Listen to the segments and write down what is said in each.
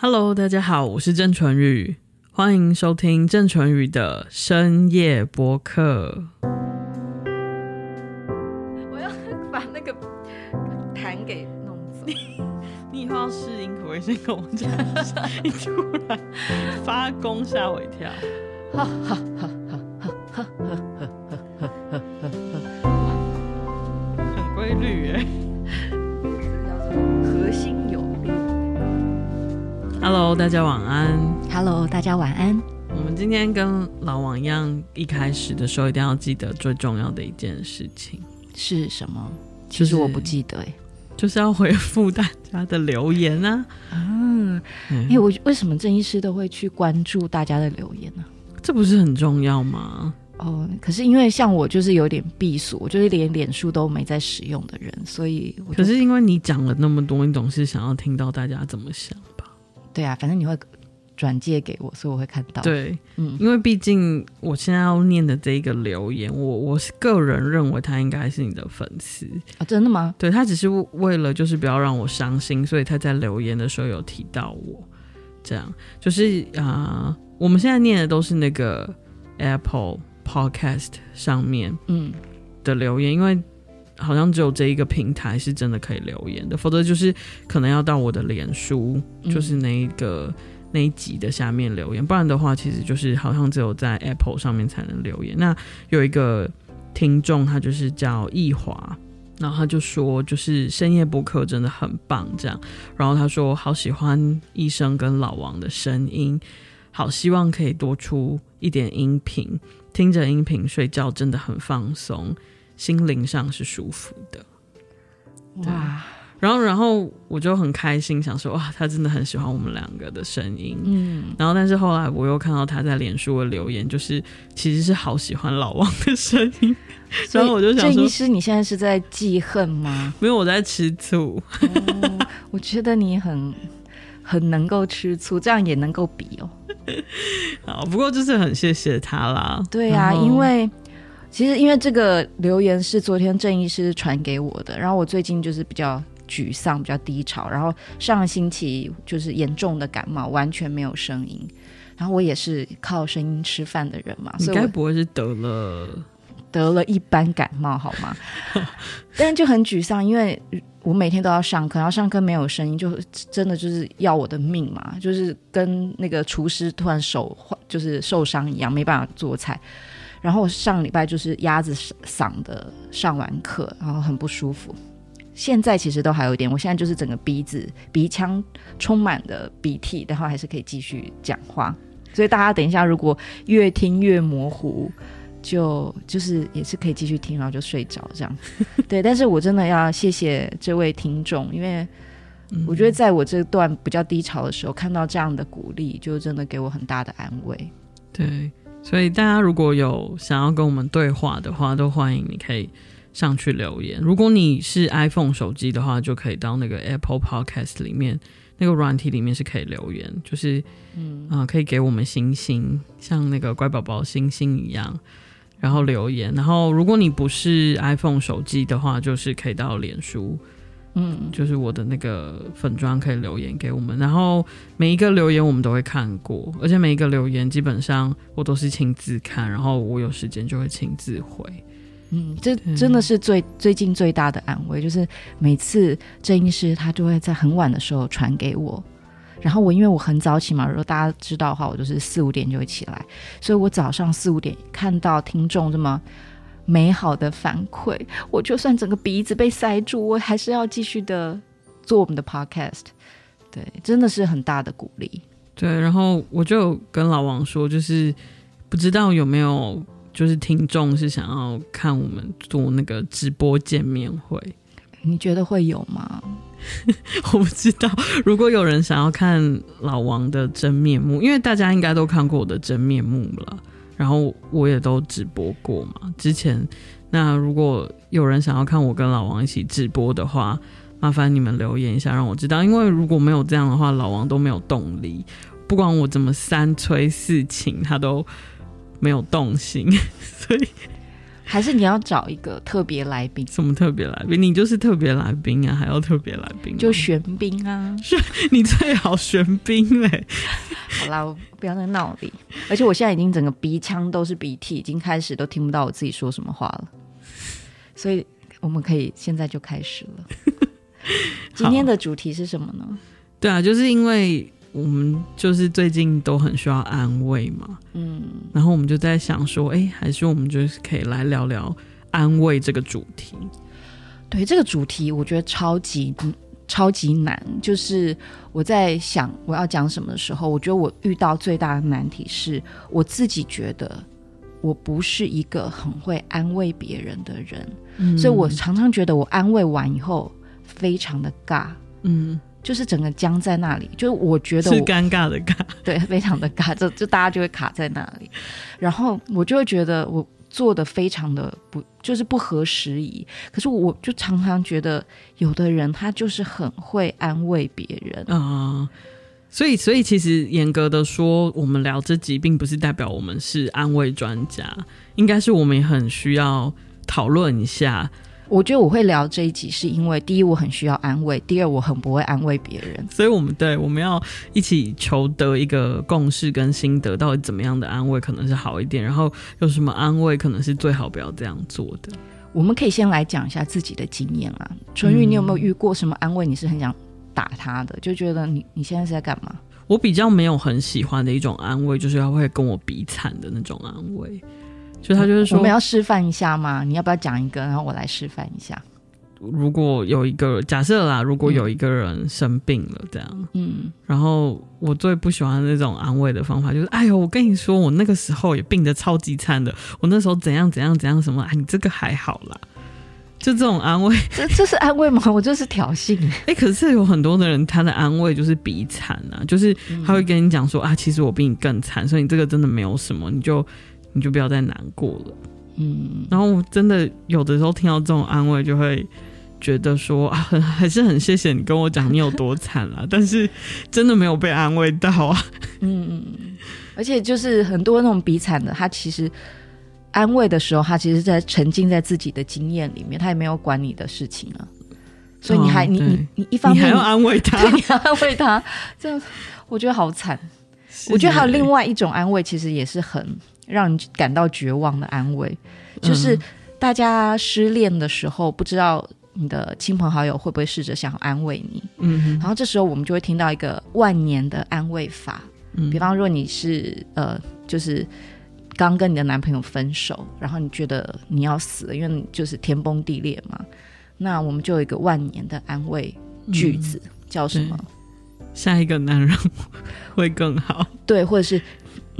Hello，大家好，我是郑纯宇，欢迎收听郑纯宇的深夜播客。我要把那个痰给弄走，你以后要试音可不可以先跟我站出？突然发功，吓我一跳！哈哈哈哈哈！Hello，大家晚安。Hello，大家晚安。我们今天跟老王一样，一开始的时候一定要记得最重要的一件事情是什么？其实我不记得哎，就是要回复大家的留言啊。嗯，哎、欸，我为什么郑医师都会去关注大家的留言呢、啊？这不是很重要吗？哦，可是因为像我就是有点闭锁，我就是连脸书都没在使用的人，所以可是因为你讲了那么多，你总是想要听到大家怎么想。对啊，反正你会转借给我，所以我会看到。对，嗯，因为毕竟我现在要念的这一个留言，我我是个人认为他应该是你的粉丝啊。真的吗？对，他只是为了就是不要让我伤心，所以他在留言的时候有提到我。这样就是啊、呃，我们现在念的都是那个 Apple Podcast 上面嗯的留言，嗯、因为。好像只有这一个平台是真的可以留言的，否则就是可能要到我的脸书，就是那一个、嗯、那一集的下面留言，不然的话，其实就是好像只有在 Apple 上面才能留言。那有一个听众，他就是叫易华，然后他就说，就是深夜播客真的很棒，这样。然后他说，好喜欢医生跟老王的声音，好希望可以多出一点音频，听着音频睡觉真的很放松。心灵上是舒服的，哇！然后，然后我就很开心，想说哇，他真的很喜欢我们两个的声音，嗯。然后，但是后来我又看到他在脸书的留言，就是其实是好喜欢老王的声音，然后我就想说，郑医师，你现在是在记恨吗？没有，我在吃醋。哦，我觉得你很很能够吃醋，这样也能够比哦。好，不过就是很谢谢他啦。对呀，啊，因为。其实因为这个留言是昨天郑医师传给我的，然后我最近就是比较沮丧、比较低潮，然后上个星期就是严重的感冒，完全没有声音，然后我也是靠声音吃饭的人嘛，所以该不会是得了得了一般感冒好吗？但是就很沮丧，因为我每天都要上课，然后上课没有声音，就真的就是要我的命嘛，就是跟那个厨师突然手就是受伤一样，没办法做菜。然后我上礼拜就是鸭子嗓的上完课，然后很不舒服。现在其实都还有一点，我现在就是整个鼻子鼻腔充满了鼻涕，然后还是可以继续讲话。所以大家等一下如果越听越模糊，就就是也是可以继续听，然后就睡着这样。对，但是我真的要谢谢这位听众，因为我觉得在我这段比较低潮的时候，看到这样的鼓励，就真的给我很大的安慰。对。所以大家如果有想要跟我们对话的话，都欢迎你可以上去留言。如果你是 iPhone 手机的话，就可以到那个 Apple Podcast 里面那个软体里面是可以留言，就是嗯啊、呃，可以给我们星星，像那个乖宝宝星星一样，然后留言。然后如果你不是 iPhone 手机的话，就是可以到脸书。嗯，就是我的那个粉专可以留言给我们，然后每一个留言我们都会看过，而且每一个留言基本上我都是亲自看，然后我有时间就会亲自回。嗯，这真的是最最近最大的安慰，就是每次郑医师他就会在很晚的时候传给我，然后我因为我很早起嘛，如果大家知道的话，我就是四五点就会起来，所以我早上四五点看到听众这么。美好的反馈，我就算整个鼻子被塞住，我还是要继续的做我们的 podcast。对，真的是很大的鼓励。对，然后我就跟老王说，就是不知道有没有就是听众是想要看我们做那个直播见面会，你觉得会有吗？我不知道。如果有人想要看老王的真面目，因为大家应该都看过我的真面目了。然后我也都直播过。嘛，之前那如果有人想要看我跟老王一起直播的话，麻烦你们留言一下让我知道，因为如果没有这样的话，老王都没有动力，不管我怎么三催四请，他都没有动心，所以还是你要找一个特别来宾？什么特别来宾？你就是特别来宾啊，还要特别来宾？就玄彬啊，你最好玄彬嘞。好啦，我不要再闹了。而且我现在已经整个鼻腔都是鼻涕，已经开始都听不到我自己说什么话了。所以我们可以现在就开始了。今天的主题是什么呢？对啊，就是因为。我们就是最近都很需要安慰嘛，嗯，然后我们就在想说，哎，还是我们就是可以来聊聊安慰这个主题。对，这个主题我觉得超级超级难。就是我在想我要讲什么的时候，我觉得我遇到最大的难题是，我自己觉得我不是一个很会安慰别人的人，嗯，所以我常常觉得我安慰完以后非常的尬，嗯。就是整个僵在那里，就是我觉得我是尴尬的尬，对，非常的尬，就就大家就会卡在那里，然后我就会觉得我做的非常的不，就是不合时宜。可是我就常常觉得，有的人他就是很会安慰别人啊、呃，所以所以其实严格的说，我们聊这集并不是代表我们是安慰专家，应该是我们也很需要讨论一下。我觉得我会聊这一集，是因为第一我很需要安慰，第二我很不会安慰别人，所以我们对我们要一起求得一个共识跟心得，到底怎么样的安慰可能是好一点，然后有什么安慰可能是最好不要这样做的。我们可以先来讲一下自己的经验啊，春玉，你有没有遇过什么安慰？你是很想打他的，就觉得你你现在是在干嘛？我比较没有很喜欢的一种安慰，就是他会跟我比惨的那种安慰。就他就是说，我们要示范一下吗？你要不要讲一个，然后我来示范一下？如果有一个假设啦，如果有一个人生病了，这样，嗯，然后我最不喜欢那种安慰的方法就是，哎呦，我跟你说，我那个时候也病得超级惨的，我那时候怎样怎样怎样什么，哎，你这个还好啦，就这种安慰，这这是安慰吗？我这是挑衅。哎，可是有很多的人，他的安慰就是比惨啊，就是他会跟你讲说啊，其实我比你更惨，所以你这个真的没有什么，你就。你就不要再难过了，嗯。然后我真的有的时候听到这种安慰，就会觉得说啊，很 还是很谢谢你跟我讲你有多惨了，但是真的没有被安慰到啊。嗯，而且就是很多那种比惨的，他其实安慰的时候，他其实在沉浸在自己的经验里面，他也没有管你的事情啊。所以你还、哦、你你你一方面你还要安慰他，你安慰他，这样我觉得好惨。我觉得还有另外一种安慰，其实也是很。让你感到绝望的安慰，就是大家失恋的时候，不知道你的亲朋好友会不会试着想要安慰你。嗯，然后这时候我们就会听到一个万年的安慰法。嗯，比方说你是呃，就是刚跟你的男朋友分手，然后你觉得你要死了，因为就是天崩地裂嘛。那我们就有一个万年的安慰句子，嗯，叫什么？下一个男人会更好。对，或者是。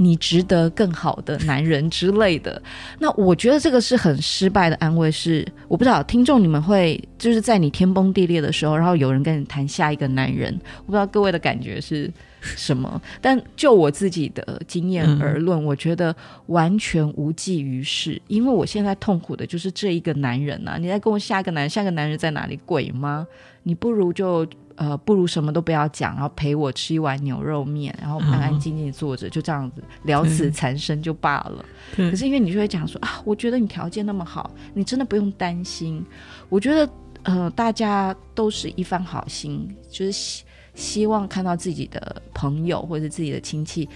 你值得更好的男人之类的，那我觉得这个是很失败的安慰。是我不知道听众你们会就是在你天崩地裂的时候，然后有人跟你谈下一个男人，我不知道各位的感觉是什么。但就我自己的经验而论，我觉得完全无济于事，因为我现在痛苦的就是这一个男人啊！你在跟我下一个男人，下一个男人在哪里？鬼吗？你不如就。呃，不如什么都不要讲，然后陪我吃一碗牛肉面，然后安安静静坐着，哦，就这样子了此残生就罢了。可是因为你就会讲说啊，我觉得你条件那么好，你真的不用担心。我觉得呃，大家都是一番好心，就是希希望看到自己的朋友或者自己的亲戚。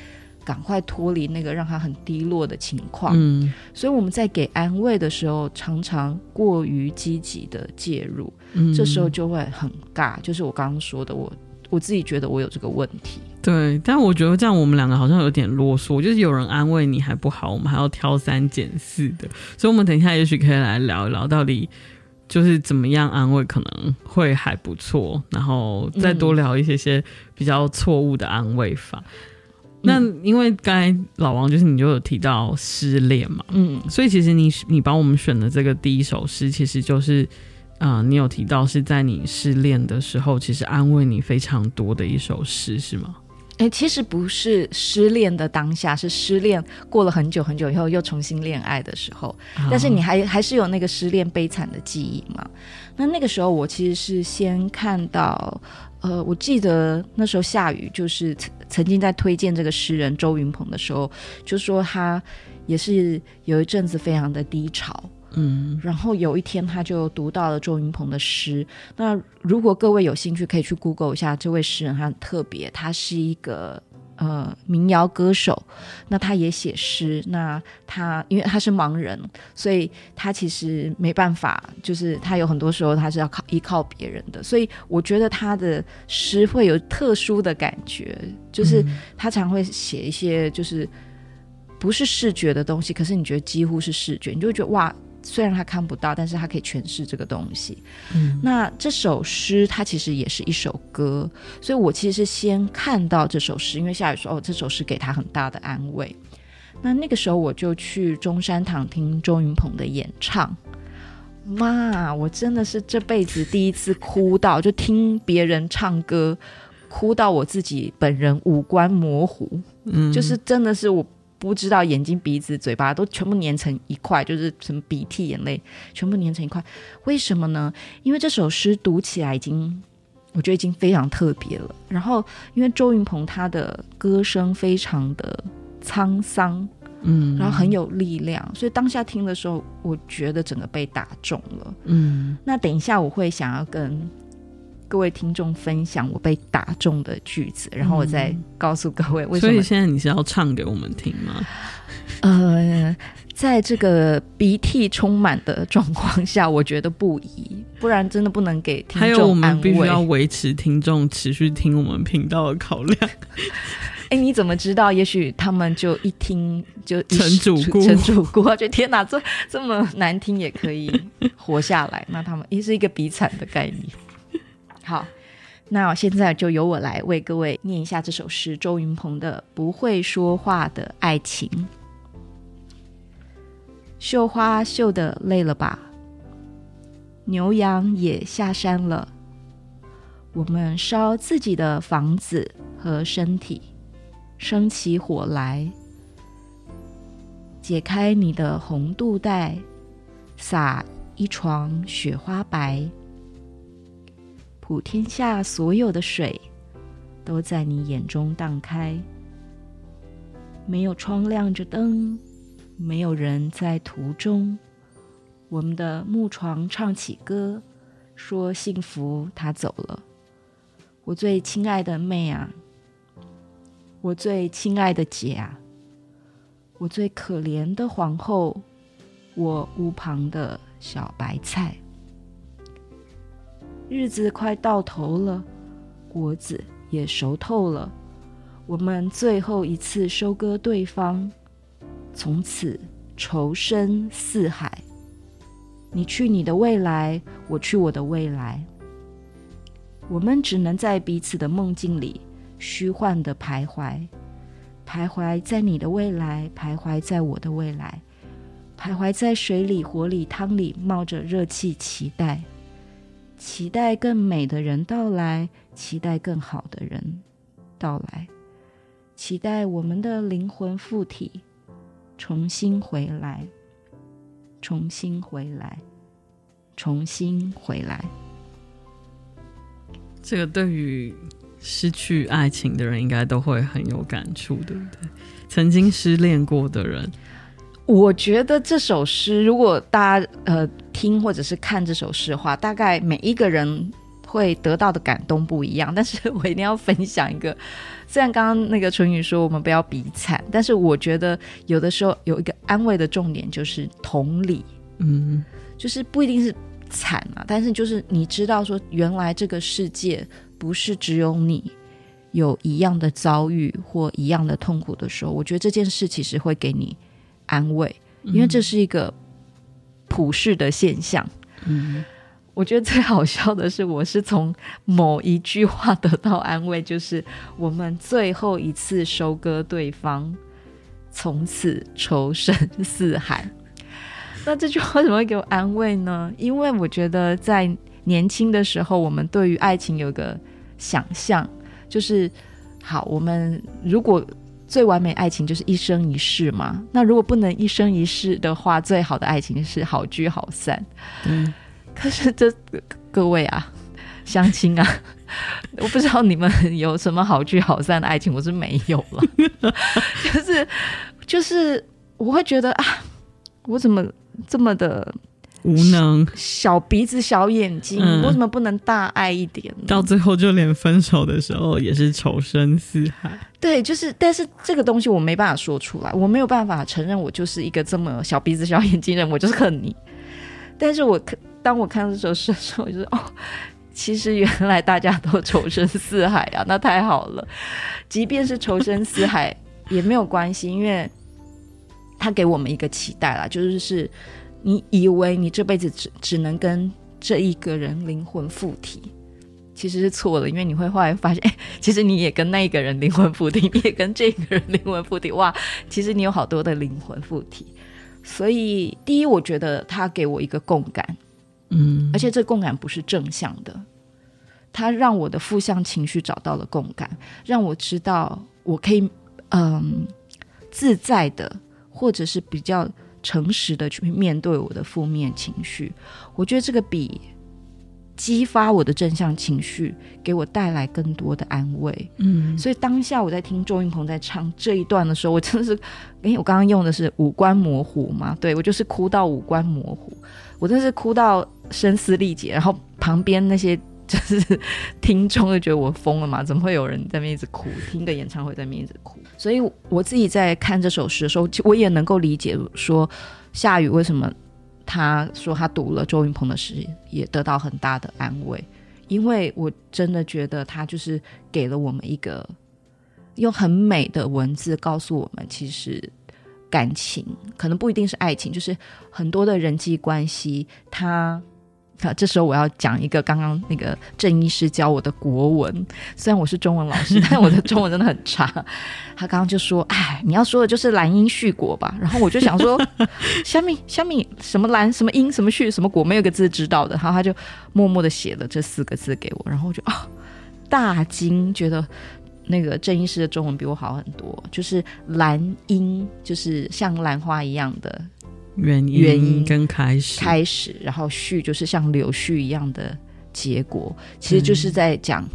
赶快脱离那个让他很低落的情况，嗯，所以我们在给安慰的时候，常常过于积极的介入，嗯，这时候就会很尬。就是我刚刚说的，我我自己觉得我有这个问题。对，但我觉得这样我们两个好像有点啰嗦，就是有人安慰你还不好，我们还要挑三拣四的。所以，我们等一下也许可以来聊一聊，到底就是怎么样安慰可能会还不错，然后再多聊一些些比较错误的安慰法。嗯那因为刚才老王就是你就有提到失恋嘛，嗯，所以其实你你帮我们选的这个第一首诗，其实就是，啊、呃，你有提到是在你失恋的时候，其实安慰你非常多的一首诗，是吗？其实不是失恋的当下，是失恋过了很久很久以后又重新恋爱的时候，哦、但是你还还是有那个失恋悲惨的记忆嘛？那那个时候我其实是先看到。呃，我记得那时候下雨就是曾曾经在推荐这个诗人周云蓬的时候，就说他也是有一阵子非常的低潮，嗯，然后有一天他就读到了周云鹏的诗。那如果各位有兴趣，可以去 Google 一下这位诗人，他很特别，他是一个。呃，民谣歌手，那他也写诗。那他因为他是盲人，所以他其实没办法，就是他有很多时候他是要靠依靠别人的。所以我觉得他的诗会有特殊的感觉，就是他常会写一些就是不是视觉的东西，可是你觉得几乎是视觉，你就会觉得哇。虽然他看不到，但是他可以诠释这个东西。嗯，那这首诗它其实也是一首歌，所以我其实是先看到这首诗，因为夏雨说哦，这首诗给他很大的安慰。那那个时候我就去中山堂听周云鹏的演唱，妈，我真的是这辈子第一次哭到，就听别人唱歌，哭到我自己本人五官模糊，嗯，就是真的是我。不知道眼睛、鼻子、嘴巴都全部粘成一块，就是什么鼻涕、眼泪全部粘成一块，为什么呢？因为这首诗读起来已经，我觉得已经非常特别了。然后，因为周云鹏他的歌声非常的沧桑，嗯，然后很有力量，所以当下听的时候，我觉得整个被打中了。嗯，那等一下我会想要跟。各位听众分享我被打中的句子，然后我再告诉各位为什么。所以现在你是要唱给我们听吗？呃，在这个鼻涕充满的状况下，我觉得不宜，不然真的不能给听众安慰。还有我们必须要维持听众持续听我们频道的考量。哎，你怎么知道？也许他们就一听就陈主顾，陈主顾，觉得天哪，这这么难听也可以活下来，那他们也是一个比惨的概念。好，那现在就由我来为各位念一下这首诗，周云鹏的《不会说话的爱情》。绣花绣的累了吧？牛羊也下山了，我们烧自己的房子和身体，生起火来，解开你的红肚带，撒一床雪花白。普天下所有的水，都在你眼中荡开。没有窗亮着灯，没有人在途中。我们的木床唱起歌，说幸福他走了。我最亲爱的妹啊，我最亲爱的姐啊，我最可怜的皇后，我屋旁的小白菜。日子快到头了，果子也熟透了，我们最后一次收割对方，从此仇深似海。你去你的未来，我去我的未来，我们只能在彼此的梦境里虚幻的徘徊，徘徊在你的未来，徘徊在我的未来，徘徊在水里、火里、汤里，冒着热气，期待。期待更美的人到来，期待更好的人到来，期待我们的灵魂附体，重新回来，重新回来，重新回来。这个对于失去爱情的人，应该都会很有感触，对不对？曾经失恋过的人。我觉得这首诗，如果大家呃听或者是看这首诗的话，大概每一个人会得到的感动不一样。但是我一定要分享一个，虽然刚刚那个淳宇说我们不要比惨，但是我觉得有的时候有一个安慰的重点就是同理，嗯，就是不一定是惨啊，但是就是你知道说原来这个世界不是只有你有一样的遭遇或一样的痛苦的时候，我觉得这件事其实会给你。安慰，因为这是一个普世的现象。嗯，我觉得最好笑的是，我是从某一句话得到安慰，就是我们最后一次收割对方，从此仇深似海。那这句话怎么会给我安慰呢？因为我觉得在年轻的时候，我们对于爱情有个想象，就是好，我们如果。最完美爱情就是一生一世嘛。那如果不能一生一世的话，最好的爱情是好聚好散。嗯，可是这各位啊，相亲啊，我不知道你们有什么好聚好散的爱情，我是没有了。就是就是，我会觉得啊，我怎么这么的无能？小鼻子小眼睛，嗯、为什么不能大爱一点？到最后就连分手的时候也是仇深似海。对，就是，但是这个东西我没办法说出来，我没有办法承认我就是一个这么小鼻子小眼睛的人，我就是恨你。但是我看，当我看到这首诗的时候，我就说哦。其实原来大家都仇深似海啊，那太好了。即便是仇深似海也没有关系，因为他给我们一个期待啦，就是是你以为你这辈子只只能跟这一个人灵魂附体，其实是错了，因为你会后来发现，哎，其实你也跟那一个人灵魂附体，你也跟这个人灵魂附体，哇，其实你有好多的灵魂附体。所以第一，我觉得他给我一个共感。嗯，而且这共感不是正向的，他让我的负向情绪找到了共感，让我知道我可以嗯自在的，或者是比较诚实的去面对我的负面情绪。我觉得这个比激发我的正向情绪，给我带来更多的安慰。嗯，所以当下我在听周云鹏在唱这一段的时候，我真的是，因为我刚刚用的是五官模糊嘛，对，我就是哭到五官模糊，我真的是哭到。声嘶力竭，然后旁边那些就是听众就觉得我疯了嘛？怎么会有人在那边一直哭？听个演唱会在那边一直哭？所以我自己在看这首诗的时候，我也能够理解说夏雨为什么他说他读了周云鹏的诗也得到很大的安慰，因为我真的觉得他就是给了我们一个用很美的文字告诉我们，其实。感情可能不一定是爱情，就是很多的人际关系。他啊，这时候我要讲一个刚刚那个郑医师教我的国文，虽然我是中文老师，但我的中文真的很差。他刚刚就说：“哎，你要说的就是兰因絮果吧？”然后我就想说：“虾米虾米什么兰什么英什么续什么果，没有个字知道的。”然后他就默默的写了这四个字给我，然后我就啊大惊，觉得。那个郑医师的中文比我好很多，就是兰英，就是像兰花一样的原因，原因跟开始，开始，然后絮就是像柳絮一样的结果，其实就是在讲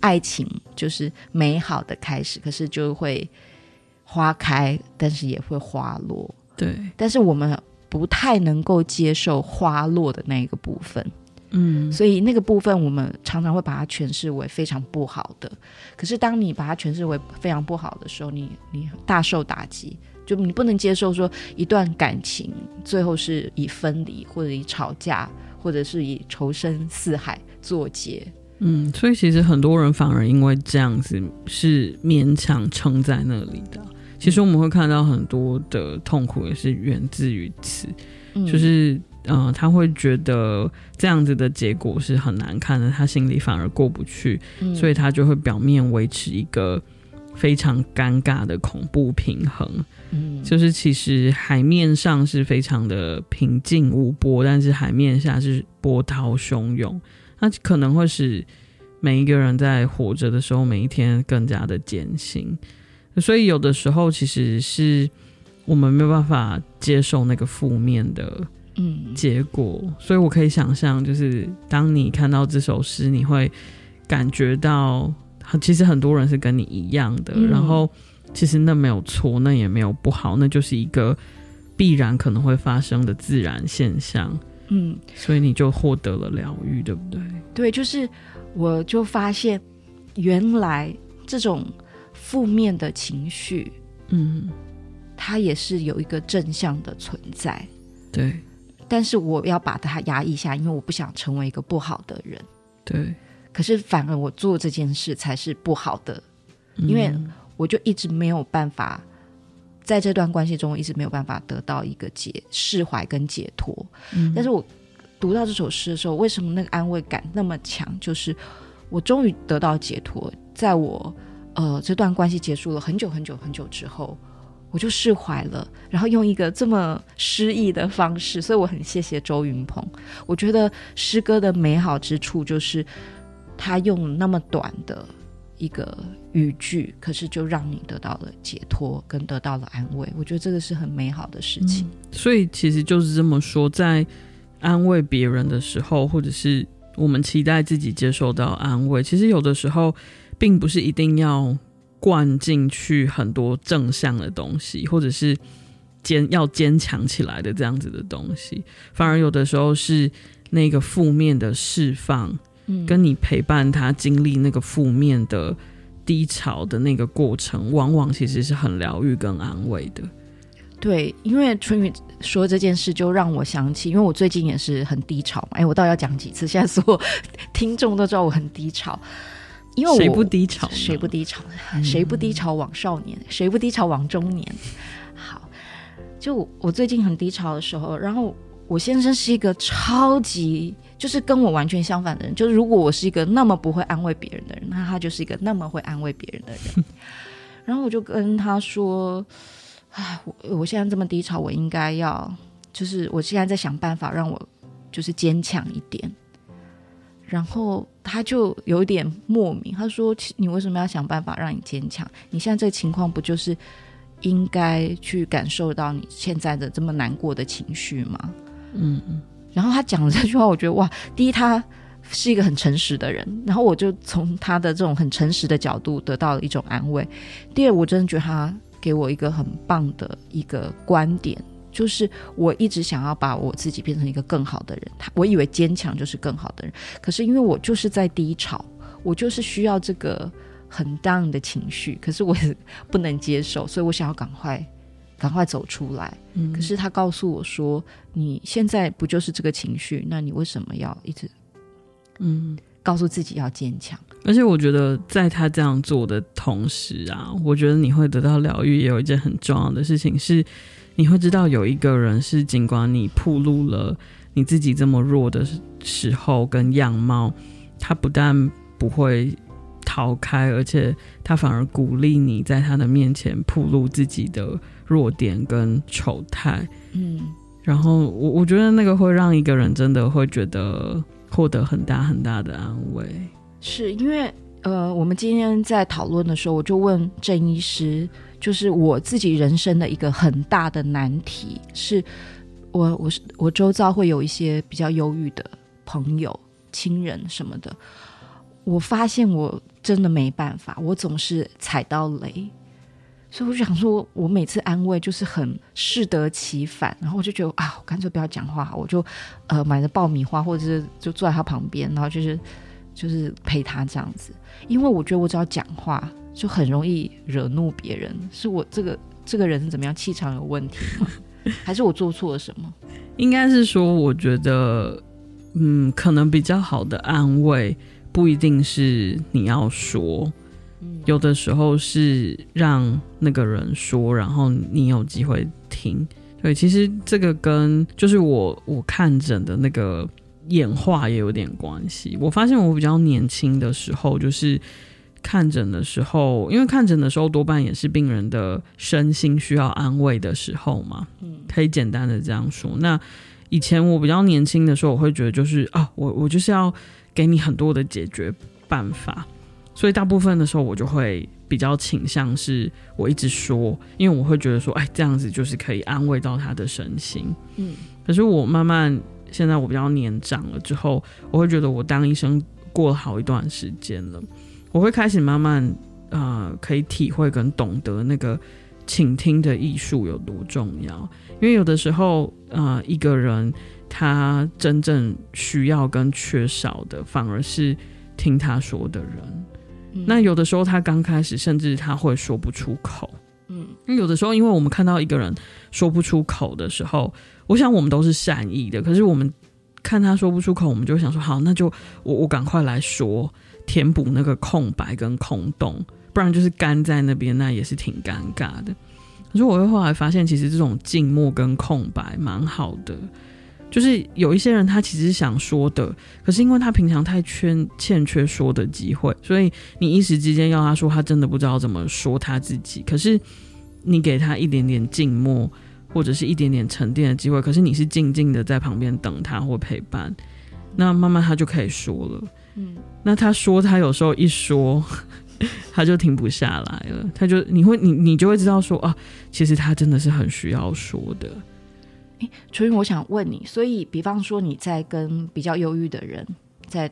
爱情，就是美好的开始，可是就会花开，但是也会花落，对，但是我们不太能够接受花落的那个部分。嗯，所以那个部分我们常常会把它诠释为非常不好的。可是当你把它诠释为非常不好的时候，你你大受打击，就你不能接受说一段感情最后是以分离，或者以吵架，或者是以仇深似海作结。嗯，所以其实很多人反而因为这样子是勉强撑在那里的。其实我们会看到很多的痛苦也是源自于此，嗯、就是。嗯、呃，他会觉得这样子的结果是很难看的，他心里反而过不去，嗯、所以他就会表面维持一个非常尴尬的恐怖平衡。嗯，就是其实海面上是非常的平静无波，但是海面下是波涛汹涌，那可能会使每一个人在活着的时候，每一天更加的艰辛。所以有的时候其实是我们没有办法接受那个负面的。嗯，结果，所以我可以想象，就是当你看到这首诗，你会感觉到，其实很多人是跟你一样的，嗯、然后其实那没有错，那也没有不好，那就是一个必然可能会发生的自然现象。嗯，所以你就获得了疗愈，对不对？对，就是我就发现，原来这种负面的情绪，嗯，它也是有一个正向的存在。对。但是我要把它压抑下，因为我不想成为一个不好的人。对。可是反而我做这件事才是不好的，嗯、因为我就一直没有办法在这段关系中，一直没有办法得到一个解释怀跟解脱。嗯、但是我读到这首诗的时候，为什么那个安慰感那么强？就是我终于得到解脱，在我呃这段关系结束了很久很久很久之后。我就释怀了，然后用一个这么诗意的方式，所以我很谢谢周云鹏。我觉得诗歌的美好之处就是，他用那么短的一个语句，可是就让你得到了解脱，跟得到了安慰。我觉得这个是很美好的事情。所以其实就是这么说，在安慰别人的时候，或者是我们期待自己接受到安慰，其实有的时候并不是一定要。灌进去很多正向的东西，或者是坚要坚强起来的这样子的东西，反而有的时候是那个负面的释放，嗯，跟你陪伴他经历那个负面的低潮的那个过程，往往其实是很疗愈跟安慰的。对，因为春雨说这件事，就让我想起，因为我最近也是很低潮嘛。哎，我到底要讲几次？现在所有听众都知道我很低潮，因为我谁不低潮？谁不低潮？谁不低潮？往少年，谁不低潮？往中年。好，就我最近很低潮的时候，然后我先生是一个超级，就是跟我完全相反的人。就是如果我是一个那么不会安慰别人的人，那他就是一个那么会安慰别人的人。然后我就跟他说。唉，我我现在这么低潮，我应该要，就是我现在在想办法让我就是坚强一点。然后他就有点莫名，他说：“你为什么要想办法让你坚强？你现在这个情况不就是应该去感受到你现在的这么难过的情绪吗？”嗯嗯。然后他讲了这句话，我觉得哇，第一他是一个很诚实的人，然后我就从他的这种很诚实的角度得到了一种安慰。第二，我真的觉得他。给我一个很棒的一个观点，就是我一直想要把我自己变成一个更好的人。他我以为坚强就是更好的人，可是因为我就是在低潮，我就是需要这个很 down 的情绪，可是我也不能接受，所以我想要赶快赶快走出来。嗯，可是他告诉我说：“你现在不就是这个情绪？那你为什么要一直嗯？”告诉自己要坚强，而且我觉得在他这样做的同时啊，我觉得你会得到疗愈。也有一件很重要的事情是，你会知道有一个人是尽管你暴露了你自己这么弱的时候跟样貌，他不但不会逃开，而且他反而鼓励你在他的面前暴露自己的弱点跟丑态。嗯，然后我我觉得那个会让一个人真的会觉得。获得很大很大的安慰，是因为呃，我们今天在讨论的时候，我就问郑医师，就是我自己人生的一个很大的难题，是我我是我周遭会有一些比较忧郁的朋友、亲人什么的，我发现我真的没办法，我总是踩到雷。所以我就想说，我每次安慰就是很适得其反，然后我就觉得啊，我干脆不要讲话，我就呃买了爆米花，或者是就坐在他旁边，然后就是就是陪他这样子。因为我觉得我只要讲话，就很容易惹怒别人。是我这个这个人怎么样，气场有问题吗？还是我做错了什么？应该是说，我觉得嗯，可能比较好的安慰不一定是你要说。有的时候是让那个人说，然后你有机会听。对，其实这个跟就是我我看诊的那个演化也有点关系。我发现我比较年轻的时候，就是看诊的时候，因为看诊的时候多半也是病人的身心需要安慰的时候嘛。嗯，可以简单的这样说。那以前我比较年轻的时候，我会觉得就是啊，我我就是要给你很多的解决办法。所以大部分的时候，我就会比较倾向是我一直说，因为我会觉得说，哎，这样子就是可以安慰到他的身心。嗯，可是我慢慢现在我比较年长了之后，我会觉得我当医生过了好一段时间了，我会开始慢慢呃，可以体会跟懂得那个倾听的艺术有多重要。因为有的时候，呃，一个人他真正需要跟缺少的，反而是听他说的人。那有的时候他刚开始，甚至他会说不出口。嗯，那有的时候，因为我们看到一个人说不出口的时候，我想我们都是善意的。可是我们看他说不出口，我们就想说好，那就我我赶快来说，填补那个空白跟空洞，不然就是干在那边，那也是挺尴尬的。可是我会后来发现，其实这种静默跟空白蛮好的。就是有一些人，他其实想说的，可是因为他平常太缺欠缺说的机会，所以你一时之间要他说，他真的不知道怎么说他自己。可是你给他一点点静默，或者是一点点沉淀的机会，可是你是静静的在旁边等他或陪伴，那慢慢他就可以说了。嗯，那他说他有时候一说，他就停不下来了，他就你会你你就会知道说啊，其实他真的是很需要说的。诶，所以我想问你，所以比方说你在跟比较忧郁的人，在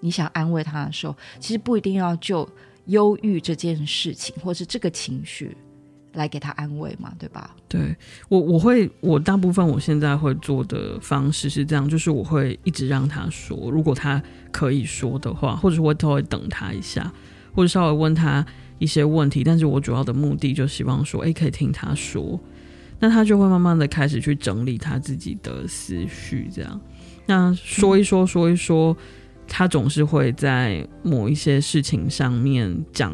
你想安慰他的时候，其实不一定要就忧郁这件事情或是这个情绪来给他安慰嘛，对吧？对，我我会我大部分我现在会做的方式是这样，就是我会一直让他说，如果他可以说的话，或者我都会等他一下，或者稍微问他一些问题，但是我主要的目的就希望说，哎，可以听他说，那他就会慢慢的开始去整理他自己的思绪，这样，那说一说说一说，他总是会在某一些事情上面讲。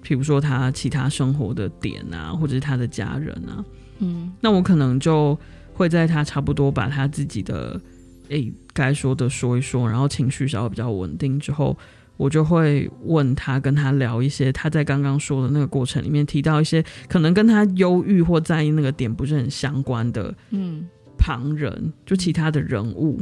比如说他其他生活的点啊，或者是他的家人啊，嗯，那我可能就会在他差不多把他自己的诶该说的说一说，然后情绪稍微比较稳定之后，我就会问他，跟他聊一些他在刚刚说的那个过程里面提到一些可能跟他忧郁或在意那个点不是很相关的，嗯，旁人就其他的人物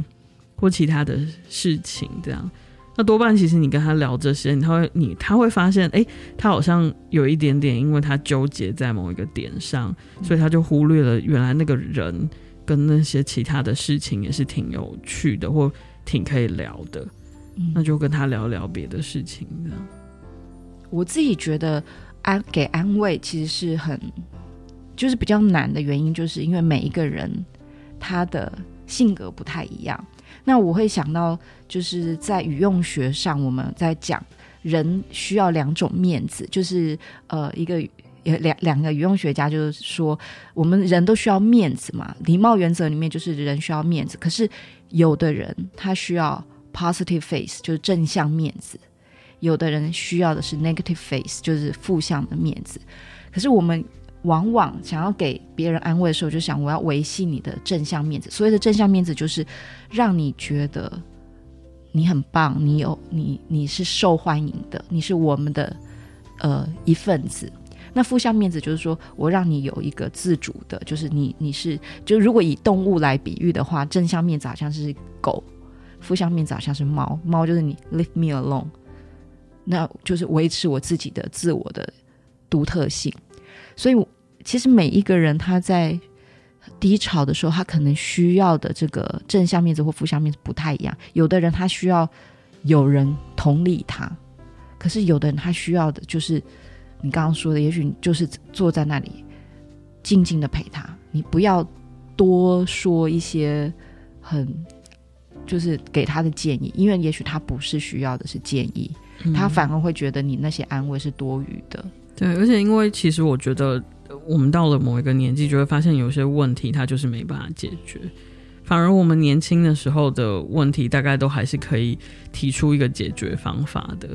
或其他的事情这样。那多半其实你跟他聊这些，他会你他会发现，哎、欸，他好像有一点点，因为他纠结在某一个点上，所以他就忽略了原来那个人跟那些其他的事情也是挺有趣的，或挺可以聊的。那就跟他聊聊别的事情。这样，我自己觉得安给安慰其实是很就是比较难的原因，就是因为每一个人他的性格不太一样。那我会想到，就是在语用学上，我们在讲人需要两种面子，就是呃，一个两两个语用学家就是说，我们人都需要面子嘛。礼貌原则里面就是人需要面子，可是有的人他需要 positive face，就是正向面子；有的人需要的是 negative face，就是负向的面子。可是我们。往往想要给别人安慰的时候，就想我要维系你的正向面子。所谓的正向面子，就是让你觉得你很棒，你有你你是受欢迎的，你是我们的呃一份子。那负向面子就是说我让你有一个自主的，就是你你是就如果以动物来比喻的话，正向面子好像是狗，负向面子好像是猫。猫就是你 leave me alone，那就是维持我自己的自我的独特性。所以，其实每一个人他在低潮的时候，他可能需要的这个正向面子或负向面子不太一样。有的人他需要有人同理他，可是有的人他需要的就是你刚刚说的，也许就是坐在那里静静的陪他，你不要多说一些很就是给他的建议，因为也许他不是需要的是建议，嗯、他反而会觉得你那些安慰是多余的。对，而且因为其实我觉得，我们到了某一个年纪，就会发现有些问题他就是没办法解决。反而我们年轻的时候的问题，大概都还是可以提出一个解决方法的。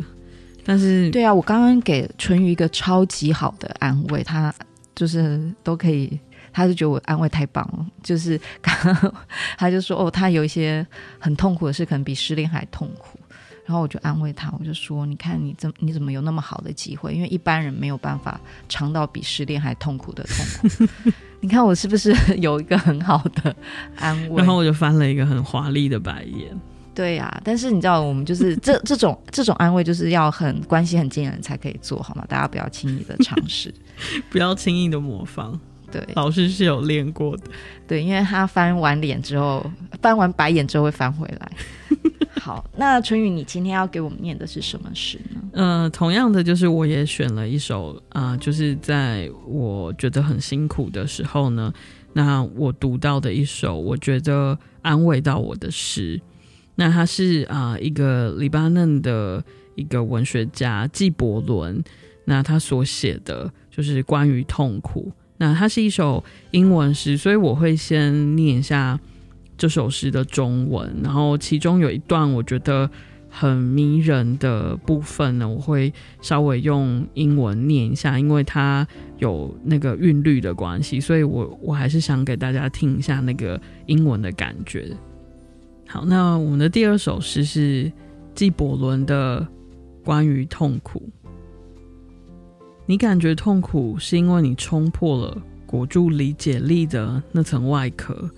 但是，对啊，我刚刚给淳于一个超级好的安慰，他就是都可以，他就觉得我安慰太棒了。就是 他就说，哦，他有一些很痛苦的事，可能比失恋还痛苦。然后我就安慰他，我就说：“你看，你怎你怎么有那么好的机会？因为一般人没有办法尝到比失恋还痛苦的痛苦。你看我是不是有一个很好的安慰？”然后我就翻了一个很华丽的白眼。对呀、啊，但是你知道，我们就是这这种这种安慰，就是要很关系很近的人才可以做好吗？大家不要轻易的尝试，不要轻易的模仿。对，老师是有练过的。对，因为他翻完脸之后，翻完白眼之后会翻回来。好，那春雨，你今天要给我们念的是什么诗呢？呃，同样的，就是我也选了一首啊、呃，就是在我觉得很辛苦的时候呢，那我读到的一首我觉得安慰到我的诗。那他是啊、呃，一个黎巴嫩的一个文学家纪伯伦，那他所写的就是关于痛苦。那它是一首英文诗，所以我会先念一下。这首诗的中文，然后其中有一段我觉得很迷人的部分呢，我会稍微用英文念一下，因为它有那个韵律的关系，所以我我还是想给大家听一下那个英文的感觉。好，那我们的第二首诗是纪伯伦的关于痛苦。你感觉痛苦，是因为你冲破了裹住理解力的那层外壳。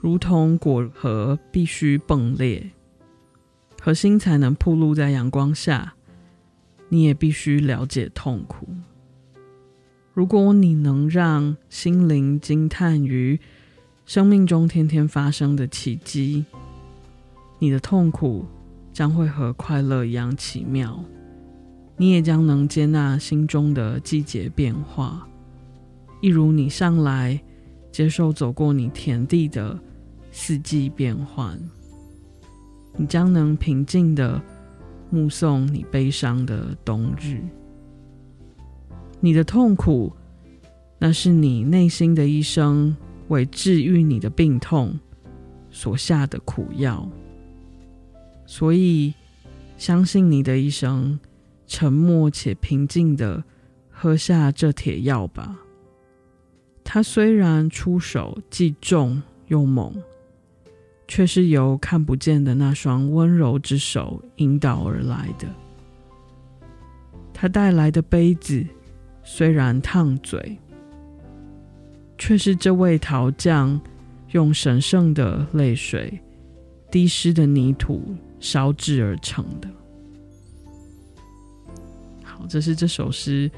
如同果核必须崩裂，核心才能暴露在阳光下。你也必须了解痛苦。如果你能让心灵惊叹于生命中天天发生的奇迹，你的痛苦将会和快乐一样奇妙。你也将能接纳心中的季节变化，一如你上来接受走过你田地的四季变换，你将能平静地目送你悲伤的冬日。你的痛苦，那是你内心的医生为治愈你的病痛所下的苦药。所以，相信你的一生，沉默且平静地喝下这铁药吧。他虽然出手既重又猛，却是由看不见的那双温柔之手引导而来的。他带来的杯子虽然烫嘴，却是这位陶匠用神圣的泪水滴湿的泥土烧制而成的。这是这首诗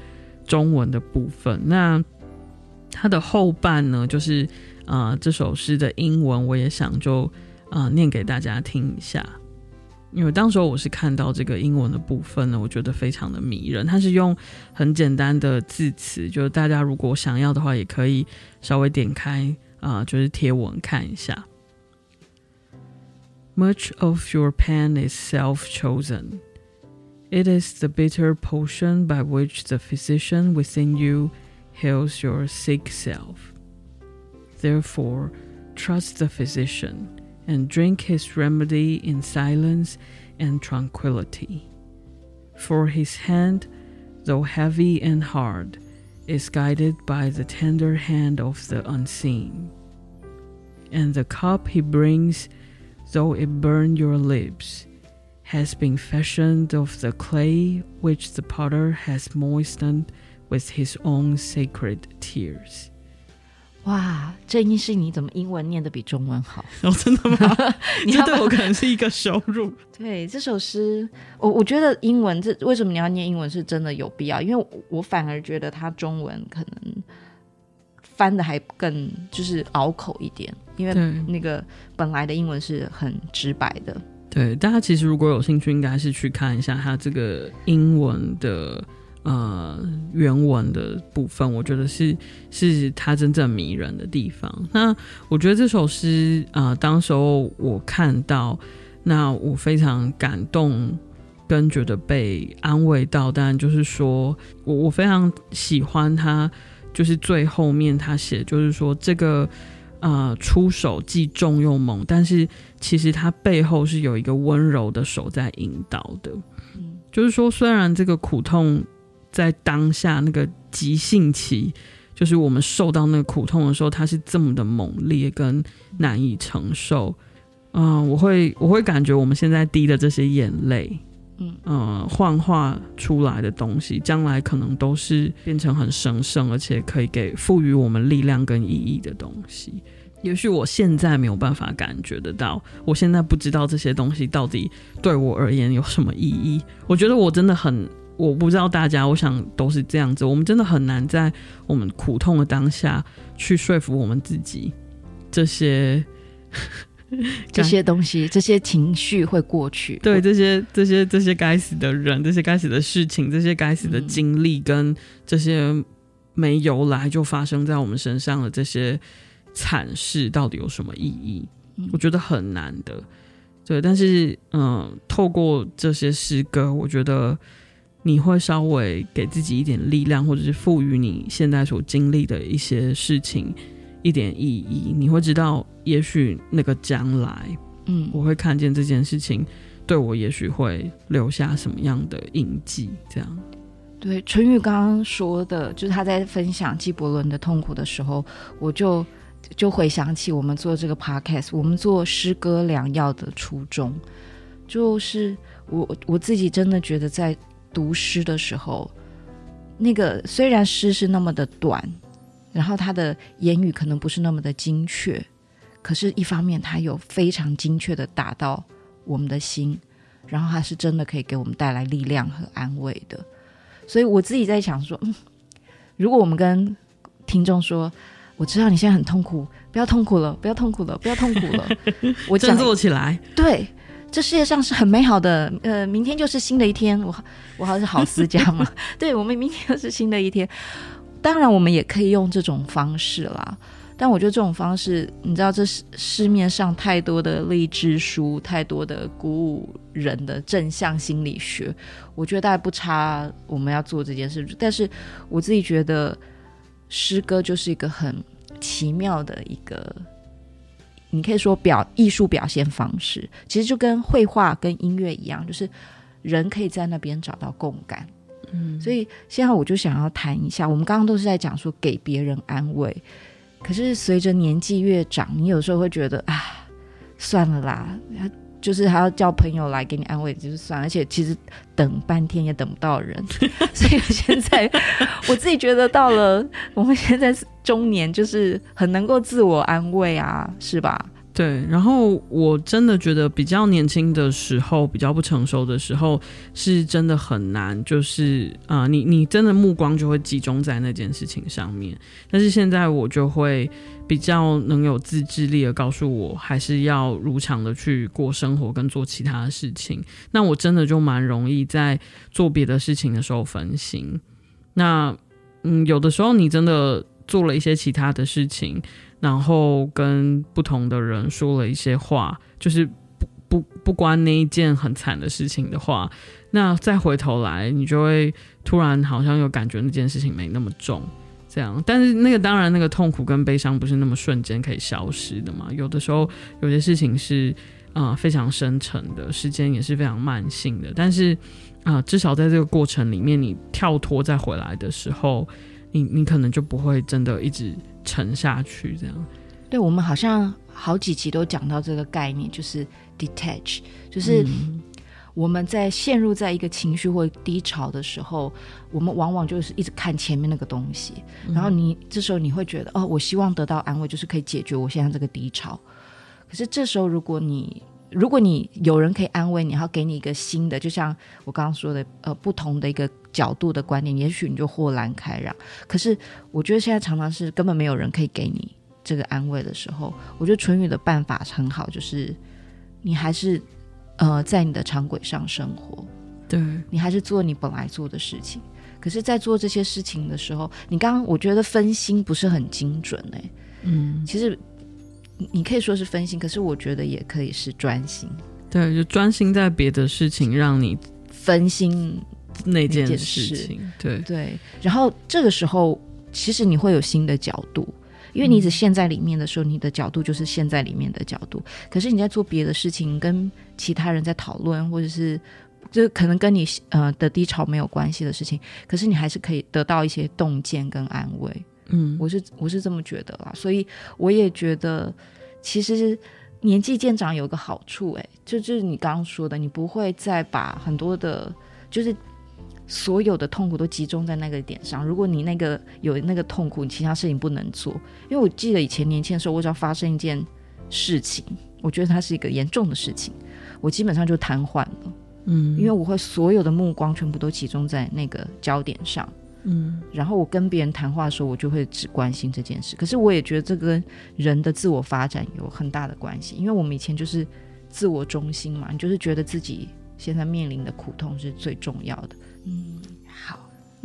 中文的部分。那它的后半呢，就是呃，这首诗的英文，我也想就呃念给大家听一下。因为当时候我是看到这个英文的部分呢，我觉得非常的迷人。它是用很简单的字词，就是大家如果想要的话，也可以稍微点开啊、就是贴文看一下。Much of your pain is self-chosen. It is the bitter potion by which the physician within you heals your sick self. Therefore, trust the physician and drink his remedy in silence and tranquility. For his hand, though heavy and hard, is guided by the tender hand of the unseen. And the cup he brings, though it burn your lips, has been fashioned of the clay which the potter has moistened with his own sacred tears. 哇，这音是你怎么英文念得比中文好？哦，真的吗？你这对我可能是一个羞辱。对这首诗，我我觉得英文这为什么你要念英文是真的有必要，因为我，我反而觉得它中文可能翻得还更就是拗口一点，因为那个本来的英文是很直白的。对，大家其实如果有兴趣，应该是去看一下它这个英文的。呃，原文的部分，我觉得是是他真正迷人的地方。那我觉得这首诗啊、当时候我看到，那我非常感动，跟觉得被安慰到。当然，就是说我我非常喜欢他，就是最后面他写，就是说这个呃出手既重又猛，但是其实他背后是有一个温柔的手在引导的。嗯，就是说虽然这个苦痛。在当下那个急性期，就是我们受到那个苦痛的时候，它是这么的猛烈跟难以承受。嗯、呃，我会我会感觉我们现在滴的这些眼泪，嗯呃，幻化出来的东西，将来可能都是变成很神圣，而且可以给赋予我们力量跟意义的东西。也许我现在没有办法感觉得到，我现在不知道这些东西到底对我而言有什么意义。我觉得我真的很。我不知道大家，我想都是这样子。我们真的很难在我们苦痛的当下去说服我们自己，这些 这些东西，这些情绪会过去。对，这些这些这些该死的人，这些该死的事情，这些该死的经历，跟这些没由来就发生在我们身上的这些惨事，到底有什么意义？我觉得很难的。对，但是嗯，透过这些诗歌，我觉得。你会稍微给自己一点力量，或者是赋予你现在所经历的一些事情一点意义。你会知道，也许那个将来，嗯，我会看见这件事情对我，也许会留下什么样的印记。这样，对，春玉刚刚说的，就是他在分享纪伯伦的痛苦的时候，我就就回想起我们做这个 podcast，我们做诗歌良药的初衷，就是我我自己真的觉得在。读诗的时候，那个虽然诗是那么的短，然后他的言语可能不是那么的精确，可是，一方面他有非常精确的打到我们的心，然后他是真的可以给我们带来力量和安慰的。所以我自己在想说，嗯，如果我们跟听众说，我知道你现在很痛苦，不要痛苦了，不要痛苦了，不要痛苦了，我振作起来，对。这世界上是很美好的，呃，明天就是新的一天。我我好像是好思家嘛，对，我们明天又是新的一天。当然我们也可以用这种方式啦。但我觉得这种方式，你知道，这是市面上太多的励志书，太多的鼓舞人的正向心理学，我觉得大概不差我们要做这件事。但是我自己觉得，诗歌就是一个很奇妙的一个，你可以说表艺术表现方式，其实就跟绘画跟音乐一样，就是人可以在那边找到共感。嗯，所以现在我就想要谈一下，我们刚刚都是在讲说给别人安慰。可是随着年纪越长，你有时候会觉得啊，算了啦，就是还要叫朋友来给你安慰，就是算。而且其实等半天也等不到人，所以现在我自己觉得到了我们现在中年，就是很能够自我安慰啊，是吧？对，然后我真的觉得比较年轻的时候，比较不成熟的时候，是真的很难，就是啊、你你真的目光就会集中在那件事情上面。但是现在我就会比较能有自制力的告诉我，还是要如常的去过生活跟做其他的事情。那我真的就蛮容易在做别的事情的时候分心。那嗯，有的时候你真的做了一些其他的事情。然后跟不同的人说了一些话，就是不不不关那一件很惨的事情的话，那再回头来，你就会突然好像有感觉那件事情没那么重，这样。但是那个当然，那个痛苦跟悲伤不是那么瞬间可以消失的嘛。有的时候有些事情是啊、非常深沉的，时间也是非常慢性的。但是啊、至少在这个过程里面，你跳脱再回来的时候，你你可能就不会真的一直。沉下去，这样。对，我们好像好几集都讲到这个概念，就是 detach，就是我们在陷入在一个情绪或低潮的时候，我们往往就是一直看前面那个东西，然后你这时候你会觉得，哦，我希望得到安慰，就是可以解决我现在这个低潮。可是这时候，如果你如果你有人可以安慰你，然后给你一个新的，就像我刚刚说的，呃，不同的一个角度的观点，也许你就豁然开朗。可是我觉得现在常常是根本没有人可以给你这个安慰的时候，我觉得纯语的办法很好，就是你还是呃在你的常轨上生活，对，你还是做你本来做的事情。可是，在做这些事情的时候，你刚刚我觉得分心不是很精准哎、欸，嗯，其实。你可以说是分心，可是我觉得也可以是专心。对，就专心在别的事情，让你分心那件事情。对对。然后这个时候，其实你会有新的角度，因为你只陷在里面的时候，你的角度就是陷在里面的角度。可是你在做别的事情，跟其他人在讨论，或者是就可能跟你呃的低潮没有关系的事情，可是你还是可以得到一些洞见跟安慰。嗯，我是我是这么觉得啦，所以我也觉得，其实年纪渐长有个好处，欸，哎，就就是你刚刚说的，你不会再把很多的，就是所有的痛苦都集中在那个点上。如果你那个有那个痛苦，你其他事情不能做。因为我记得以前年轻的时候，我只要发生一件事情，我觉得它是一个严重的事情，我基本上就瘫痪了。嗯，因为我会所有的目光全部都集中在那个焦点上。嗯，然后我跟别人谈话的时候，我就会只关心这件事。可是我也觉得这跟人的自我发展有很大的关系，因为我们以前就是自我中心嘛，你就是觉得自己现在面临的苦痛是最重要的。嗯。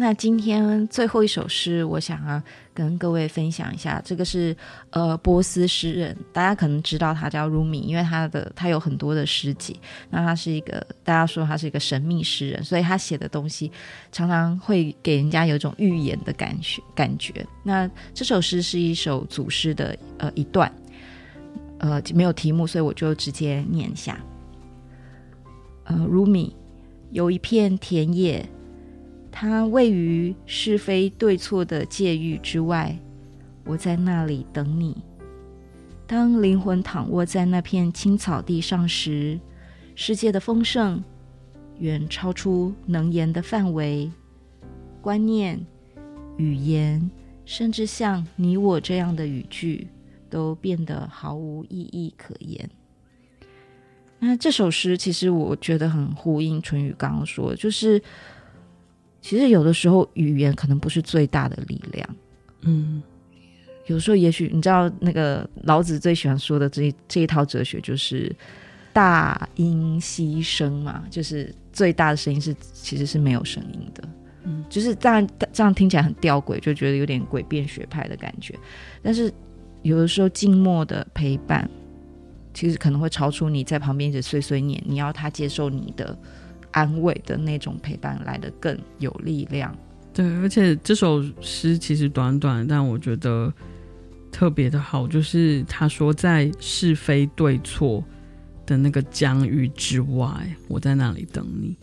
那今天最后一首诗，我想要跟各位分享一下。这个是呃波斯诗人，大家可能知道他叫 Rumi，因为他的他有很多的诗集。那他是一个大家说他是一个神秘诗人，所以他写的东西常常会给人家有一种预言的感觉感觉。那这首诗是一首组诗的呃一段，呃没有题目，所以我就直接念一下。呃，Rumi 有一片田野。它位于是非对错的界域之外，我在那里等你。当灵魂躺卧在那片青草地上时，世界的丰盛远超出能言的范围，观念、语言，甚至像你我这样的语句，都变得毫无意义可言。那这首诗其实我觉得很呼应淳于刚刚说，就是。其实有的时候语言可能不是最大的力量，嗯，有时候也许你知道那个老子最喜欢说的这一这一套哲学就是大音希声嘛，就是最大的声音是其实是没有声音的，嗯，就是这样这样听起来很吊诡，就觉得有点诡辩学派的感觉。但是有的时候静默的陪伴，其实可能会超出你在旁边一直碎碎念，你要他接受你的安慰的那种陪伴来的更有力量。对，而且这首诗其实短短，但我觉得特别的好，就是他说在是非对错的那个疆域之外，我在那里等你。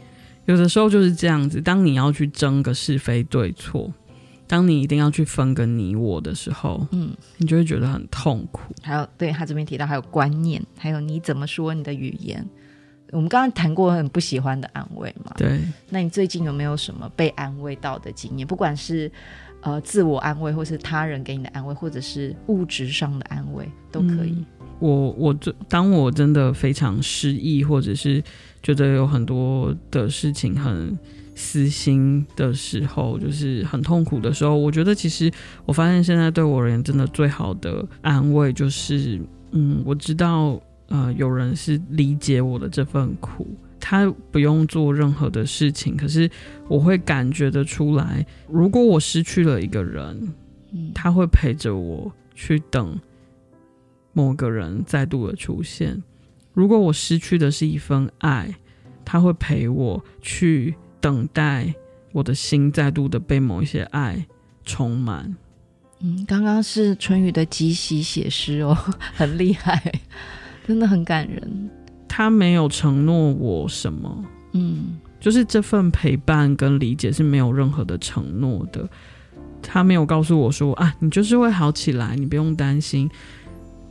有的时候就是这样子，当你要去争个是非对错，当你一定要去分个你我的时候，嗯，你就会觉得很痛苦。还有，对他这边提到还有观念，还有你怎么说你的语言。我们刚刚谈过很不喜欢的安慰嘛？对。那你最近有没有什么被安慰到的经验？不管是呃自我安慰，或是他人给你的安慰，或者是物质上的安慰，都可以。嗯我我这当我真的非常失意，或者是觉得有很多的事情很私心的时候，就是很痛苦的时候，我觉得其实我发现现在对我而言，真的最好的安慰就是，嗯，我知道呃有人是理解我的这份苦，他不用做任何的事情，可是我会感觉得出来，如果我失去了一个人，他会陪着我去等。某个人再度的出现，如果我失去的是一份爱，他会陪我去等待我的心再度的被某一些爱充满。嗯，刚刚是春雨的即席写诗哦，很厉害，真的很感人。他没有承诺我什么，嗯，就是这份陪伴跟理解是没有任何的承诺的。他没有告诉我说啊，你就是会好起来，你不用担心。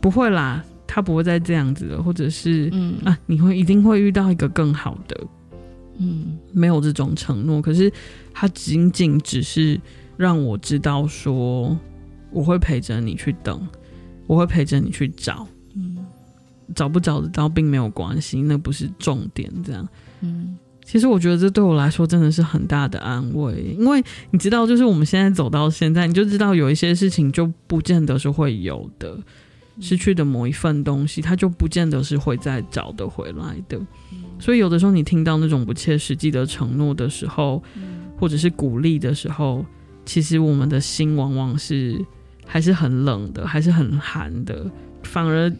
不会啦，他不会再这样子了，或者是，嗯啊，你会一定会遇到一个更好的，嗯，没有这种承诺，可是他仅仅只是让我知道说，我会陪着你去等，我会陪着你去找，嗯，找不找得到并没有关系，那不是重点，这样，嗯，其实我觉得这对我来说真的是很大的安慰，因为你知道，就是我们现在走到现在，你就知道有一些事情就不见得是会有的。失去的某一份东西，它就不见得是会再找得回来的。所以有的时候你听到那种不切实际的承诺的时候，或者是鼓励的时候，其实我们的心往往是还是很冷的，还是很寒的。反而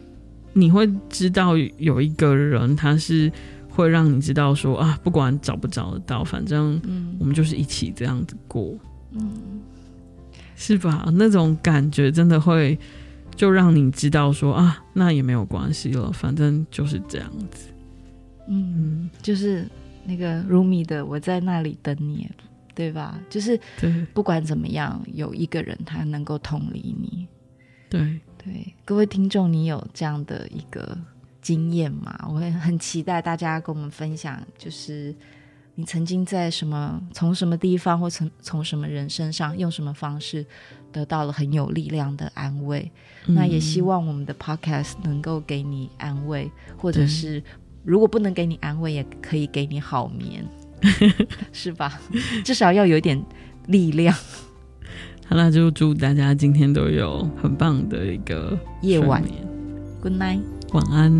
你会知道有一个人，他是会让你知道说啊，不管找不找得到，反正我们就是一起这样子过，嗯，是吧？那种感觉真的会。就让你知道说啊，那也没有关系了，反正就是这样子。嗯，就是那个 Rumi 的，我在那里等你，对吧？就是不管怎么样，有一个人他能够同理你。对对，各位听众，你有这样的一个经验吗？我会很期待大家跟我们分享，就是你曾经在什么、从什么地方，或从从什么人身上，用什么方式。得到了很有力量的安慰，嗯，那也希望我们的 podcast 能够给你安慰，或者是如果不能给你安慰，也可以给你好眠，是吧？至少要有一点力量。好啦，就祝大家今天都有很棒的一个夜晚，Good night，晚安。